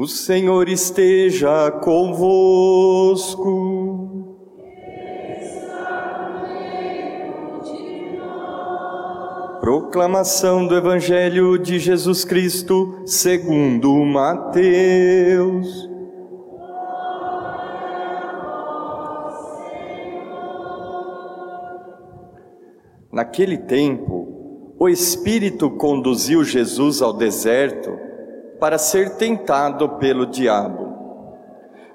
O Senhor esteja convosco. Proclamação do Evangelho de Jesus Cristo, segundo Mateus. Naquele tempo, o Espírito conduziu Jesus ao deserto para ser tentado pelo diabo.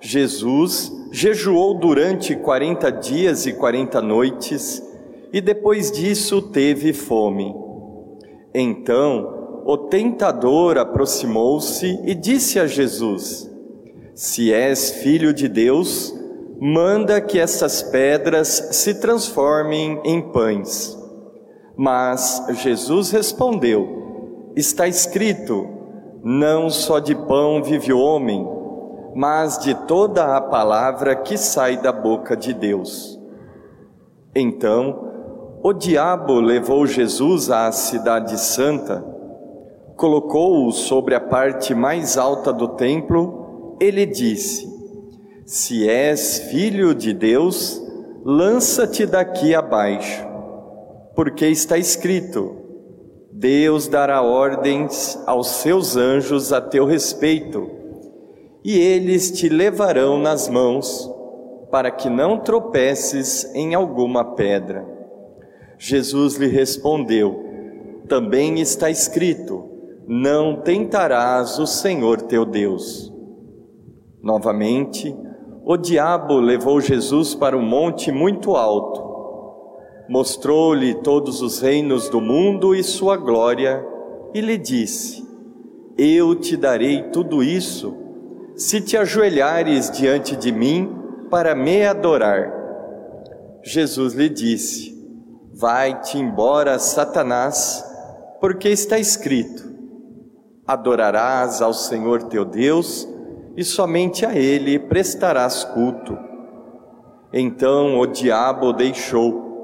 Jesus jejuou durante quarenta dias e quarenta noites e depois disso teve fome. Então o tentador aproximou-se e disse a Jesus: Se és filho de Deus, manda que essas pedras se transformem em pães. Mas Jesus respondeu: Está escrito: Não só de pão vive o homem, mas de toda a palavra que sai da boca de Deus. Então, o diabo levou Jesus à Cidade Santa, colocou-o sobre a parte mais alta do templo e lhe disse: Se és filho de Deus, lança-te daqui abaixo porque está escrito: Deus dará ordens aos seus anjos a teu respeito, e eles te levarão nas mãos, para que não tropeces em alguma pedra. Jesus lhe respondeu: Também está escrito: Não tentarás o Senhor teu Deus. Novamente, o diabo levou Jesus para um monte muito alto mostrou-lhe todos os reinos do mundo e sua glória, e lhe disse: Eu te darei tudo isso, se te ajoelhares diante de mim para me adorar. Jesus lhe disse: Vai-te embora, Satanás, porque está escrito: Adorarás ao Senhor teu Deus e somente a Ele prestarás culto. Então o diabo deixou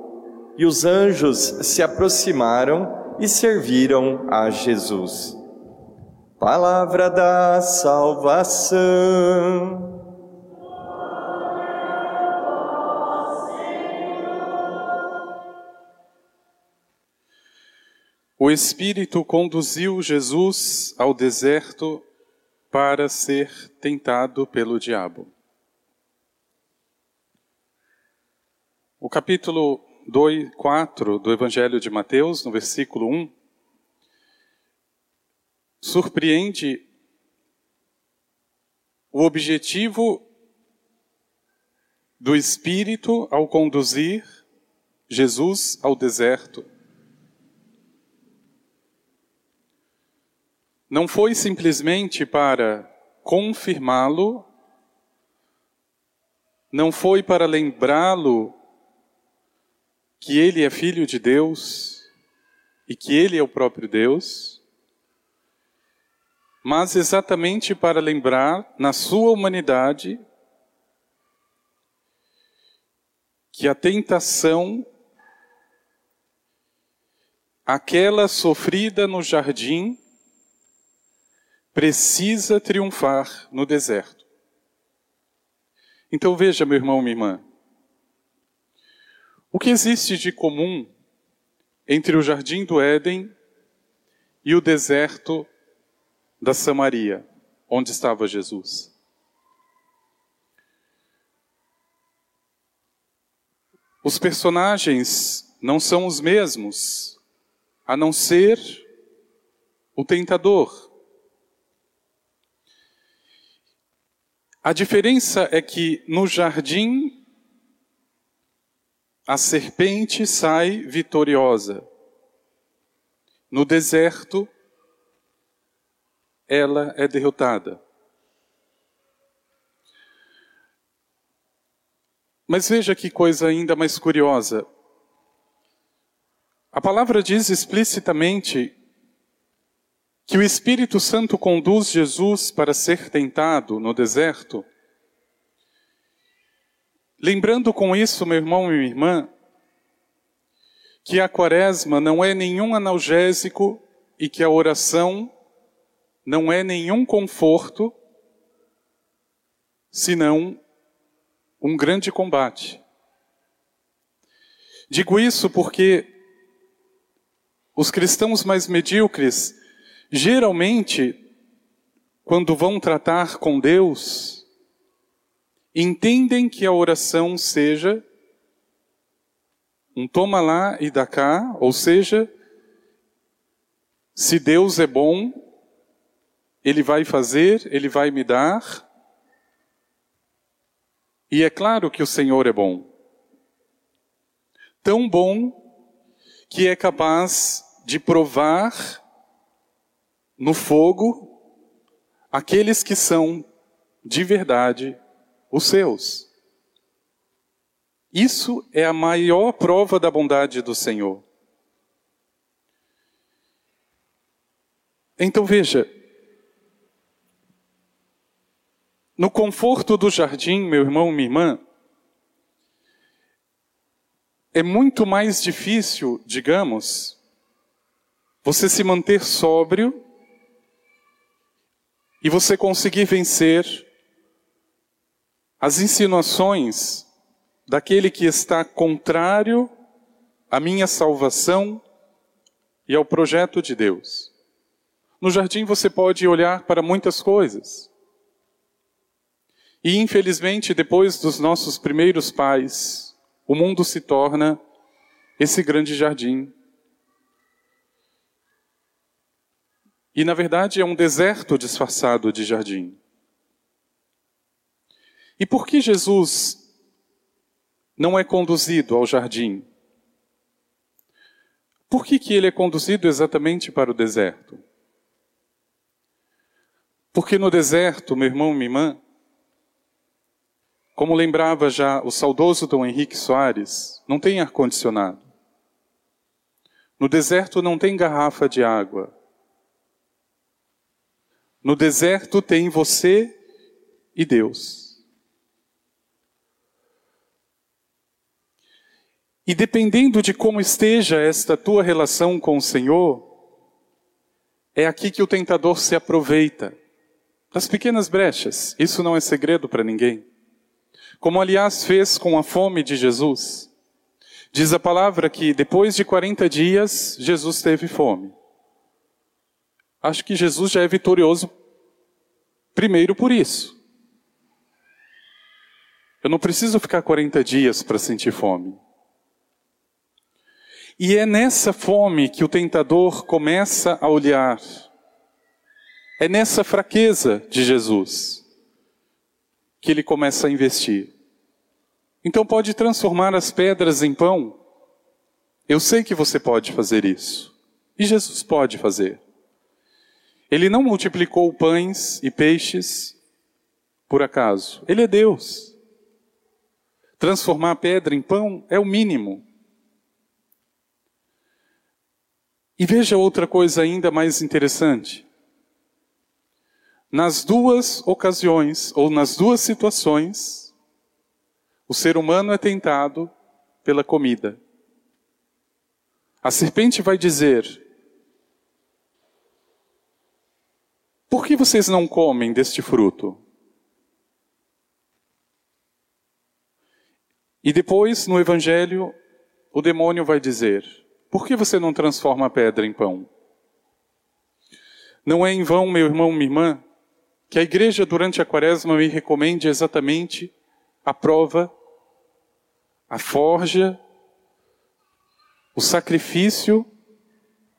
e os anjos se aproximaram e serviram a Jesus. Palavra da salvação. O Espírito conduziu Jesus ao deserto para ser tentado pelo diabo. O capítulo 2, 4 do Evangelho de Mateus, no versículo 1, surpreende o objetivo do Espírito ao conduzir Jesus ao deserto. Não foi simplesmente para confirmá-lo, não foi para lembrá-lo que ele é filho de Deus e que ele é o próprio Deus, mas exatamente para lembrar na sua humanidade que a tentação, aquela sofrida no jardim, precisa triunfar no deserto. Então veja, meu irmão, minha irmã, o que existe de comum entre o jardim do Éden e o deserto da Samaria, onde estava Jesus? Os personagens não são os mesmos, a não ser o tentador. A diferença é que no jardim a serpente sai vitoriosa. No deserto, ela é derrotada. Mas veja que coisa ainda mais curiosa. A palavra diz explicitamente que o Espírito Santo conduz Jesus para ser tentado no deserto Lembrando com isso, meu irmão e minha irmã, que a quaresma não é nenhum analgésico e que a oração não é nenhum conforto senão um grande combate. Digo isso porque os cristãos mais medíocres, geralmente, quando vão tratar com Deus, entendem que a oração seja um toma lá e dá cá, ou seja, se Deus é bom, Ele vai fazer, Ele vai me dar. E é claro que o Senhor é bom. Tão bom que é capaz de provar no fogo aqueles que são de verdade os seus. Isso é a maior prova da bondade do Senhor. Então veja, no conforto do jardim, meu irmão, minha irmã, é muito mais difícil, digamos, você se manter sóbrio e você conseguir vencer as insinuações daquele que está contrário à minha salvação e ao projeto de Deus. No jardim você pode olhar para muitas coisas. E infelizmente, depois dos nossos primeiros pais, o mundo se torna esse grande jardim. E na verdade é um deserto disfarçado de jardim. E por que Jesus não é conduzido ao jardim? Por que, que ele é conduzido exatamente para o deserto? Porque no deserto, meu irmão, minha irmã, como lembrava já o saudoso Dom Henrique Soares, não tem ar-condicionado. No deserto não tem garrafa de água. No deserto tem você e Deus. E dependendo de como esteja esta tua relação com o Senhor, é aqui que o tentador se aproveita das pequenas brechas. Isso não é segredo para ninguém. Como aliás fez com a fome de Jesus. Diz a palavra que depois de 40 dias, Jesus teve fome. Acho que Jesus já é vitorioso primeiro por isso. Eu não preciso ficar 40 dias para sentir fome. E é nessa fome que o tentador começa a olhar é nessa fraqueza de Jesus que ele começa a investir. Então pode transformar as pedras em pão. Eu sei que você pode fazer isso. E Jesus pode fazer. Ele não multiplicou pães e peixes por acaso. Ele é Deus. Transformar a pedra em pão é o mínimo. E veja outra coisa ainda mais interessante. Nas duas ocasiões, ou nas duas situações, o ser humano é tentado pela comida. A serpente vai dizer: Por que vocês não comem deste fruto? E depois, no Evangelho, o demônio vai dizer: Por que você não transforma a pedra em pão? Não é em vão, meu irmão, minha irmã, que a igreja durante a quaresma me recomende exatamente a prova, a forja, o sacrifício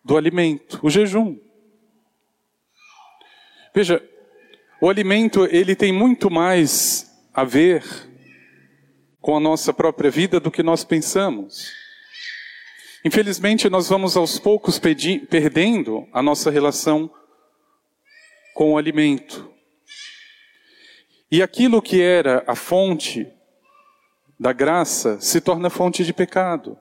do alimento, o jejum. Veja, o alimento ele tem muito mais a ver com a nossa própria vida do que nós pensamos. Infelizmente, nós vamos aos poucos perdendo a nossa relação com o alimento. E aquilo que era a fonte da graça se torna fonte de pecado.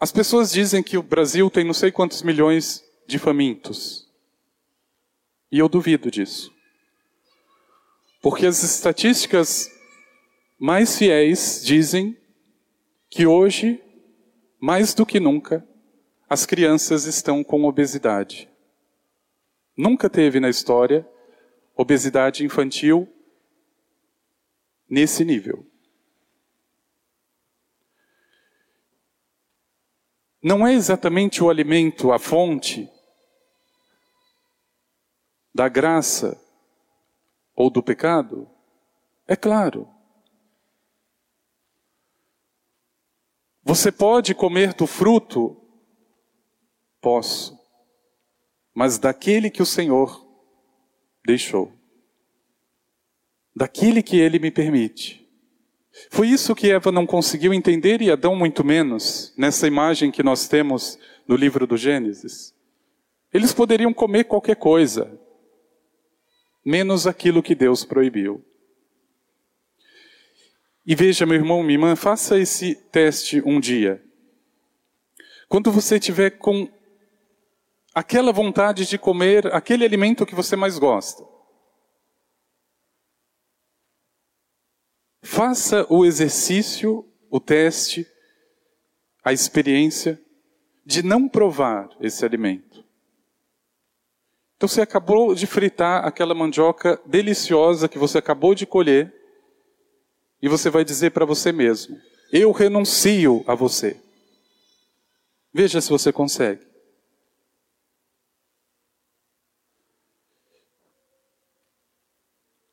As pessoas dizem que o Brasil tem não sei quantos milhões de famintos. E eu duvido disso. Porque as estatísticas mais fiéis dizem que hoje, mais do que nunca, as crianças estão com obesidade. Nunca teve na história obesidade infantil nesse nível. Não é exatamente o alimento a fonte da graça ou do pecado? É claro. Você pode comer do fruto? Posso. Mas daquele que o Senhor deixou. Daquele que ele me permite. Foi isso que Eva não conseguiu entender e Adão muito menos, nessa imagem que nós temos no livro do Gênesis. Eles poderiam comer qualquer coisa, menos aquilo que Deus proibiu. E veja, meu irmão, minha irmã, faça esse teste um dia. Quando você tiver com aquela vontade de comer aquele alimento que você mais gosta, faça o exercício, o teste, a experiência de não provar esse alimento. Então você acabou de fritar aquela mandioca deliciosa que você acabou de colher e você vai dizer para você mesmo: Eu renuncio a você. Veja se você consegue.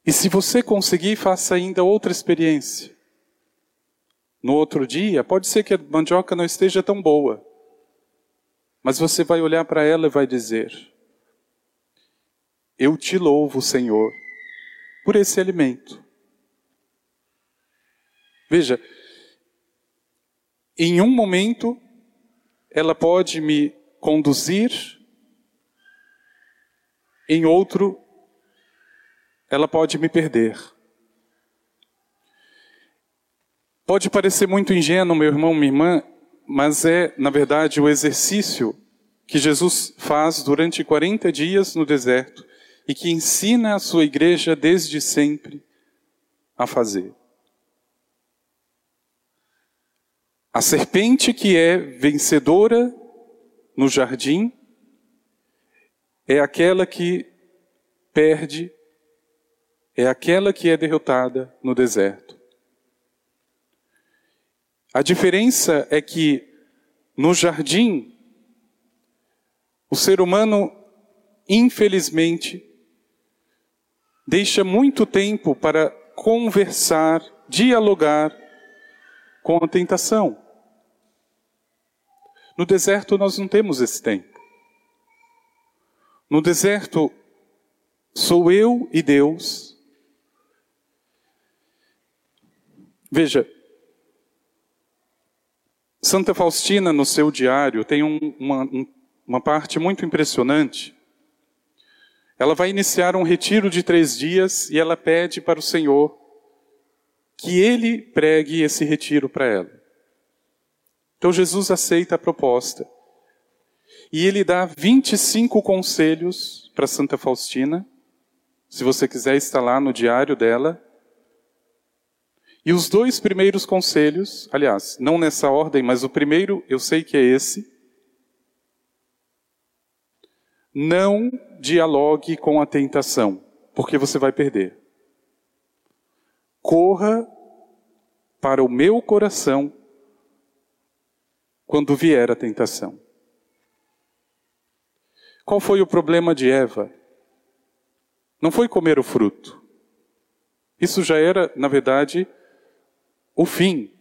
E se você conseguir, faça ainda outra experiência. No outro dia, pode ser que a mandioca não esteja tão boa, mas você vai olhar para ela e vai dizer: eu te louvo, Senhor, por esse alimento. Veja, em um momento, ela pode me conduzir, em outro, ela pode me perder. Pode parecer muito ingênuo, meu irmão, minha irmã, mas é, na verdade, o exercício que Jesus faz durante 40 dias no deserto e que ensina a sua igreja desde sempre a fazer. A serpente que é vencedora no jardim é aquela que perde, é aquela que é derrotada no deserto. A diferença é que no jardim, o ser humano, infelizmente, deixa muito tempo para conversar, dialogar com a tentação. No deserto nós não temos esse tempo. No deserto sou eu e Deus. Veja, Santa Faustina, no seu diário, tem um, uma, uma parte muito impressionante ela vai iniciar um retiro de três dias e ela pede para o Senhor que ele pregue esse retiro para ela. Então Jesus aceita a proposta. E ele dá 25 conselhos para Santa Faustina. Se você quiser está lá no diário dela. E os dois primeiros conselhos, aliás, não nessa ordem, mas o primeiro eu sei que é esse. Não dialogue com a tentação, porque você vai perder. Corra para o meu coração quando vier a tentação. Qual foi o problema de Eva? Não foi comer o fruto. Isso já era, na verdade, o fim.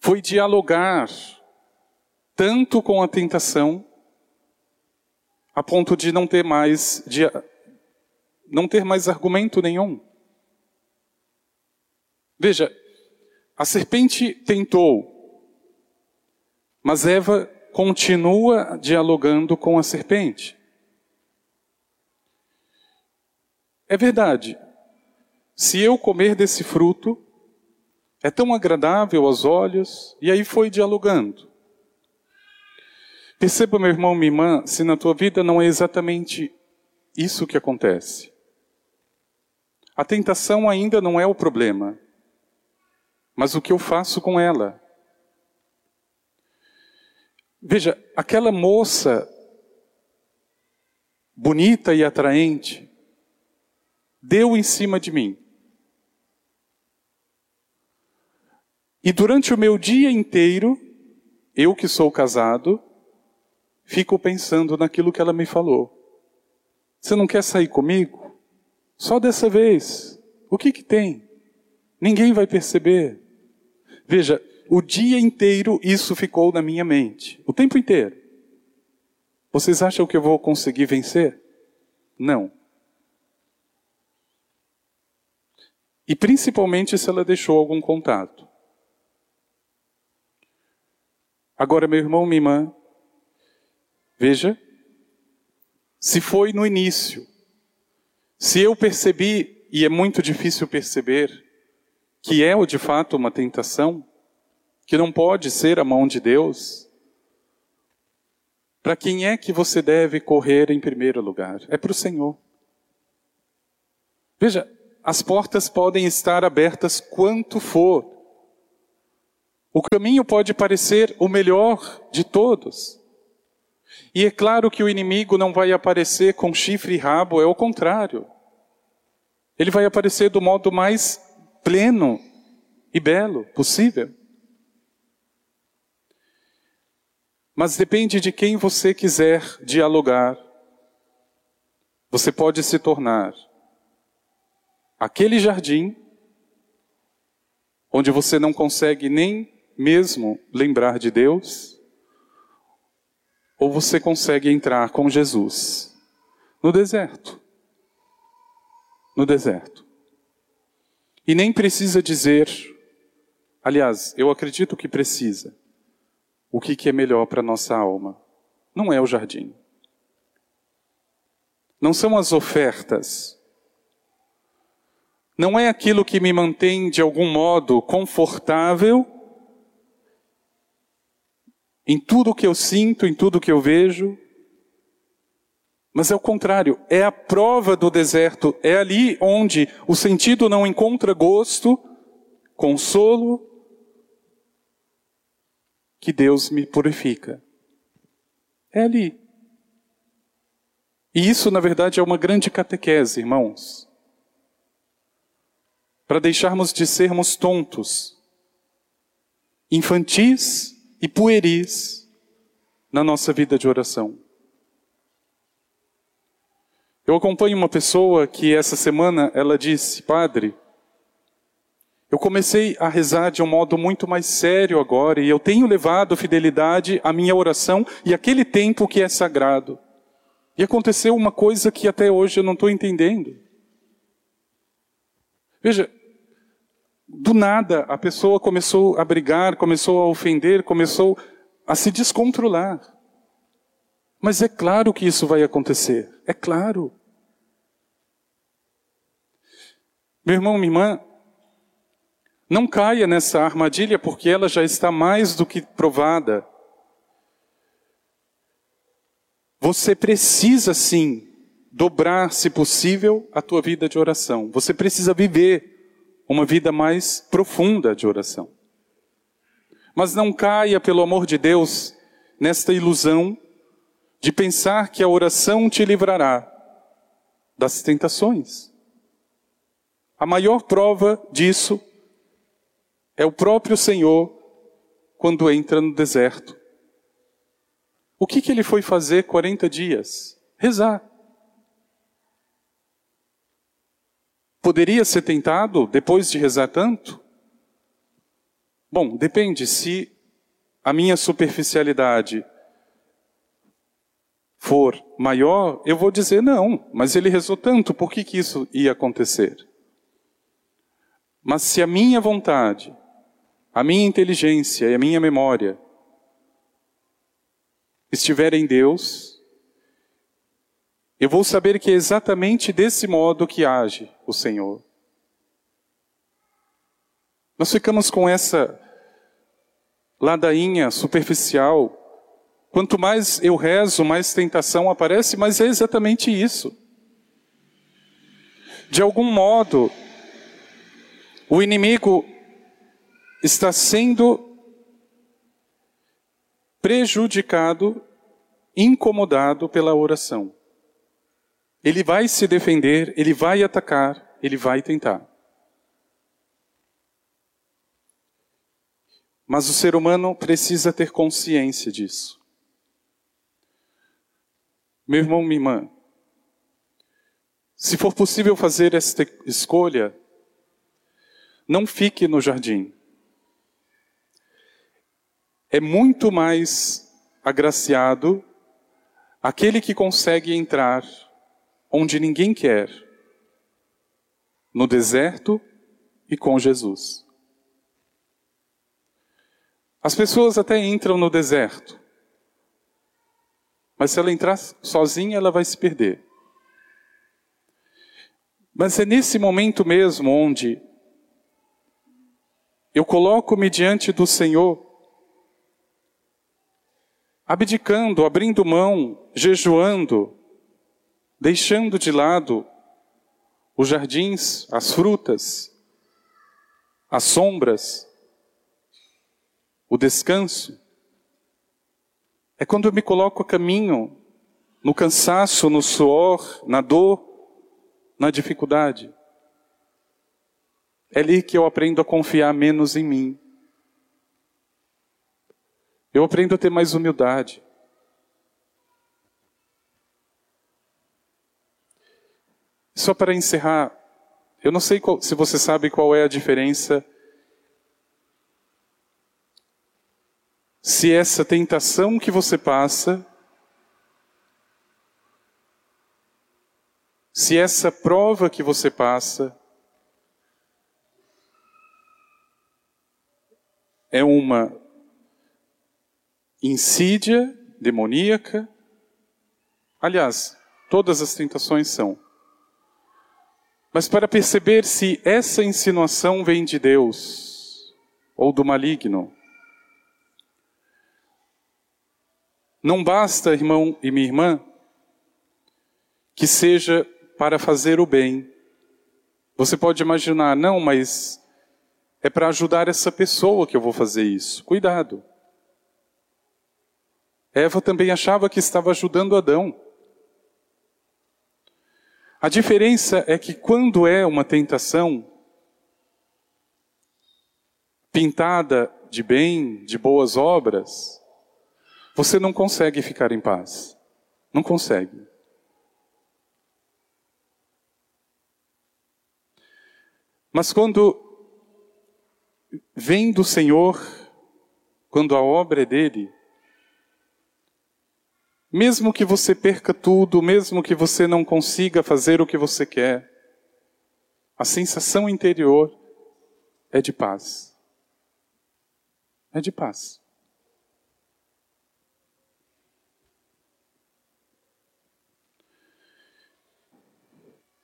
Foi dialogar tanto com a tentação a ponto de não ter mais de não ter mais argumento nenhum. Veja, a serpente tentou, mas Eva continua dialogando com a serpente. É verdade. Se eu comer desse fruto, é tão agradável aos olhos, e aí foi dialogando. Perceba, meu irmão, minha irmã, se na tua vida não é exatamente isso que acontece. A tentação ainda não é o problema, mas o que eu faço com ela. Veja, aquela moça bonita e atraente, deu em cima de mim. E durante o meu dia inteiro, eu que sou casado, fico pensando naquilo que ela me falou. Você não quer sair comigo? Só dessa vez. O que que tem? Ninguém vai perceber. Veja, o dia inteiro isso ficou na minha mente. O tempo inteiro. Vocês acham que eu vou conseguir vencer? Não. E principalmente se ela deixou algum contato. Agora, meu irmão, minha irmã, veja, se foi no início, se eu percebi, e é muito difícil perceber, que é de fato uma tentação, que não pode ser a mão de Deus, para quem é que você deve correr em primeiro lugar? É para o Senhor. Veja, as portas podem estar abertas quanto for. O caminho pode parecer o melhor de todos. E é claro que o inimigo não vai aparecer com chifre e rabo, é o contrário. Ele vai aparecer do modo mais pleno e belo possível. Mas depende de quem você quiser dialogar. Você pode se tornar aquele jardim onde você não consegue nem mesmo lembrar de Deus, ou você consegue entrar com Jesus no deserto. No deserto. E nem precisa dizer, aliás, eu acredito que precisa, o que, que é melhor para nossa alma. Não é o jardim. Não são as ofertas. Não é aquilo que me mantém de algum modo confortável em tudo que eu sinto, em tudo que eu vejo. Mas é o contrário, é a prova do deserto, é ali onde o sentido não encontra gosto, consolo, que Deus me purifica. É ali. E isso, na verdade, é uma grande catequese, irmãos. Para deixarmos de sermos tontos, infantis e pueris na nossa vida de oração. Eu acompanho uma pessoa que essa semana ela disse, padre, eu comecei a rezar de um modo muito mais sério agora e eu tenho levado fidelidade à minha oração e aquele tempo que é sagrado. E aconteceu uma coisa que até hoje eu não estou entendendo. Veja, do nada, a pessoa começou a brigar, começou a ofender, começou a se descontrolar. Mas é claro que isso vai acontecer. É claro. Meu irmão, minha irmã, não caia nessa armadilha porque ela já está mais do que provada. Você precisa sim dobrar, se possível, a tua vida de oração. Você precisa viver uma vida mais profunda de oração. Mas não caia, pelo amor de Deus, nesta ilusão de pensar que a oração te livrará das tentações. A maior prova disso é o próprio Senhor quando entra no deserto. O que, que ele foi fazer 40 dias? Rezar. Poderia ser tentado depois de rezar tanto? Bom, depende. Se a minha superficialidade for maior, eu vou dizer não, mas ele rezou tanto, por que, que isso ia acontecer? Mas se a minha vontade, a minha inteligência e a minha memória estiver em Deus, eu vou saber que é exatamente desse modo que age o Senhor. Nós ficamos com essa ladainha superficial. Quanto mais eu rezo, mais tentação aparece, mas é exatamente isso. De algum modo, o inimigo está sendo prejudicado, incomodado pela oração. Ele vai se defender, ele vai atacar, ele vai tentar. Mas o ser humano precisa ter consciência disso. Meu irmão, minha irmã, se for possível fazer esta escolha, não fique no jardim. É muito mais agraciado aquele que consegue entrar onde ninguém quer, no deserto e com Jesus. As pessoas até entram no deserto, mas se ela entrar sozinha, ela vai se perder. Mas é nesse momento mesmo onde eu coloco-me diante do Senhor, abdicando, abrindo mão, jejuando, deixando de lado os jardins, as frutas, as sombras, o descanso. É quando eu me coloco a caminho, no cansaço, no suor, na dor, na dificuldade. É ali que eu aprendo a confiar menos em mim. Eu aprendo a ter mais humildade. Só para encerrar, eu não sei qual, se você sabe qual é a diferença se essa tentação que você passa, se essa prova que você passa, é uma insídia demoníaca. Aliás, todas as tentações são. Mas para perceber se essa insinuação vem de Deus ou do maligno, não basta, irmão e minha irmã, que seja para fazer o bem. Você pode imaginar, não, mas é para ajudar essa pessoa que eu vou fazer isso. Cuidado. Eva também achava que estava ajudando Adão. A diferença é que quando é uma tentação pintada de bem, de boas obras, você não consegue ficar em paz. Não consegue. Mas quando vem do Senhor, quando a obra é dele, mesmo que você perca tudo, mesmo que você não consiga fazer o que você quer, a sensação interior é de paz. É de paz.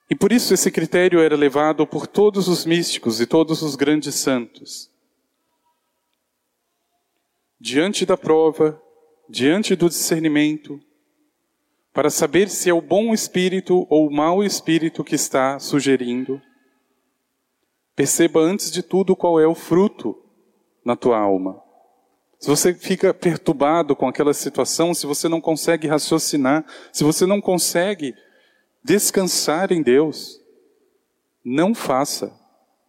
E por isso esse critério era levado por todos os místicos e todos os grandes santos. Diante da prova, diante do discernimento, para saber se é o bom espírito ou o mau espírito que está sugerindo. Perceba antes de tudo qual é o fruto na tua alma. Se você fica perturbado com aquela situação, se você não consegue raciocinar, se você não consegue descansar em Deus, não faça,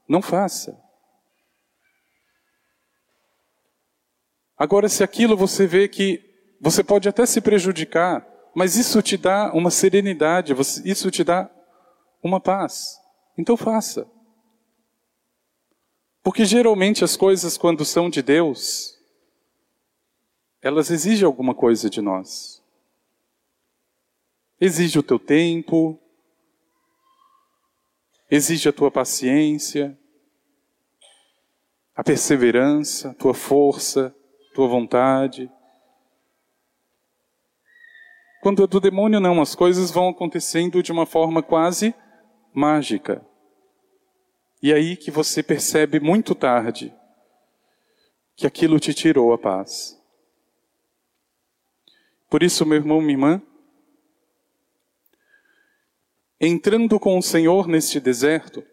não faça. Agora, se aquilo você vê que você pode até se prejudicar, mas isso te dá uma serenidade, isso te dá uma paz. Então faça. Porque geralmente as coisas, quando são de Deus, elas exigem alguma coisa de nós. Exige o teu tempo, exige a tua paciência, a perseverança, a tua força, tua vontade. Quando é do demônio, não, as coisas vão acontecendo de uma forma quase mágica. E aí que você percebe muito tarde que aquilo te tirou a paz. Por isso, meu irmão, minha irmã, entrando com o Senhor neste deserto,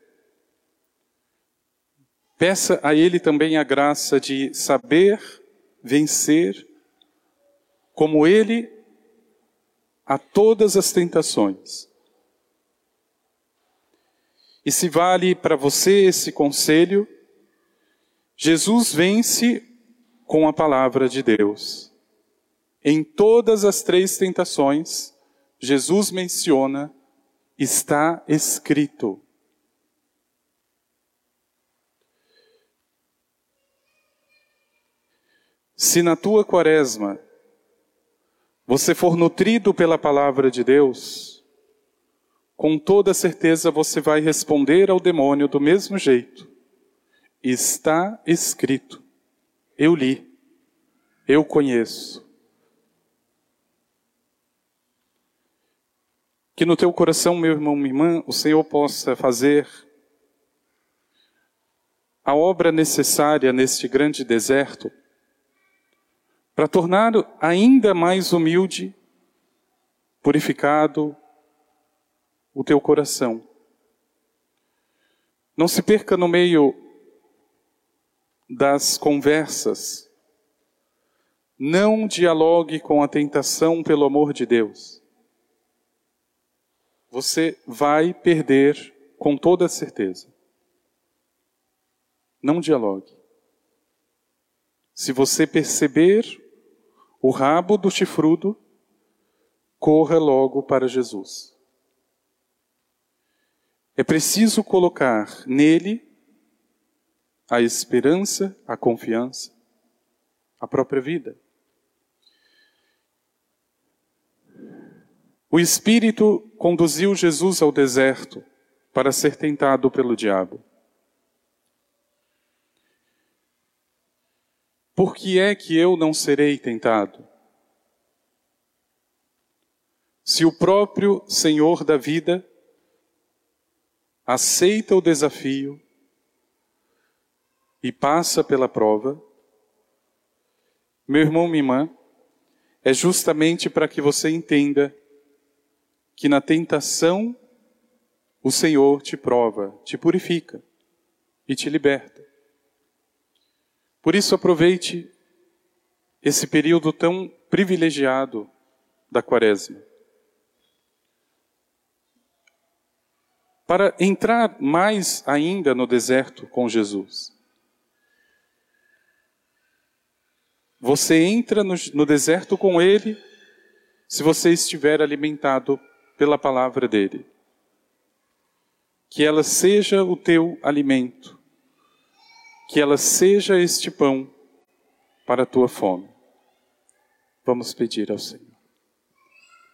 peça a Ele também a graça de saber vencer como ele a todas as tentações. E se vale para você esse conselho, Jesus vence com a palavra de Deus. Em todas as três tentações, Jesus menciona: está escrito. Se na tua quaresma você for nutrido pela palavra de Deus, com toda certeza você vai responder ao demônio do mesmo jeito. Está escrito. Eu li. Eu conheço. Que no teu coração, meu irmão, minha irmã, o Senhor possa fazer a obra necessária neste grande deserto para tornar ainda mais humilde, purificado o teu coração. Não se perca no meio das conversas. Não dialogue com a tentação pelo amor de Deus. Você vai perder com toda certeza. Não dialogue. Se você perceber o rabo do chifrudo, corra logo para Jesus. É preciso colocar nele a esperança, a confiança, a própria vida. O Espírito conduziu Jesus ao deserto para ser tentado pelo diabo. Por que é que eu não serei tentado? Se o próprio Senhor da vida aceita o desafio e passa pela prova, meu irmão, minha irmã, é justamente para que você entenda que na tentação o Senhor te prova, te purifica e te liberta. Por isso, aproveite esse período tão privilegiado da Quaresma. Para entrar mais ainda no deserto com Jesus. Você entra no, no deserto com Ele se você estiver alimentado pela palavra dele. Que ela seja o teu alimento que ela seja este pão para a tua fome. Vamos pedir ao Senhor.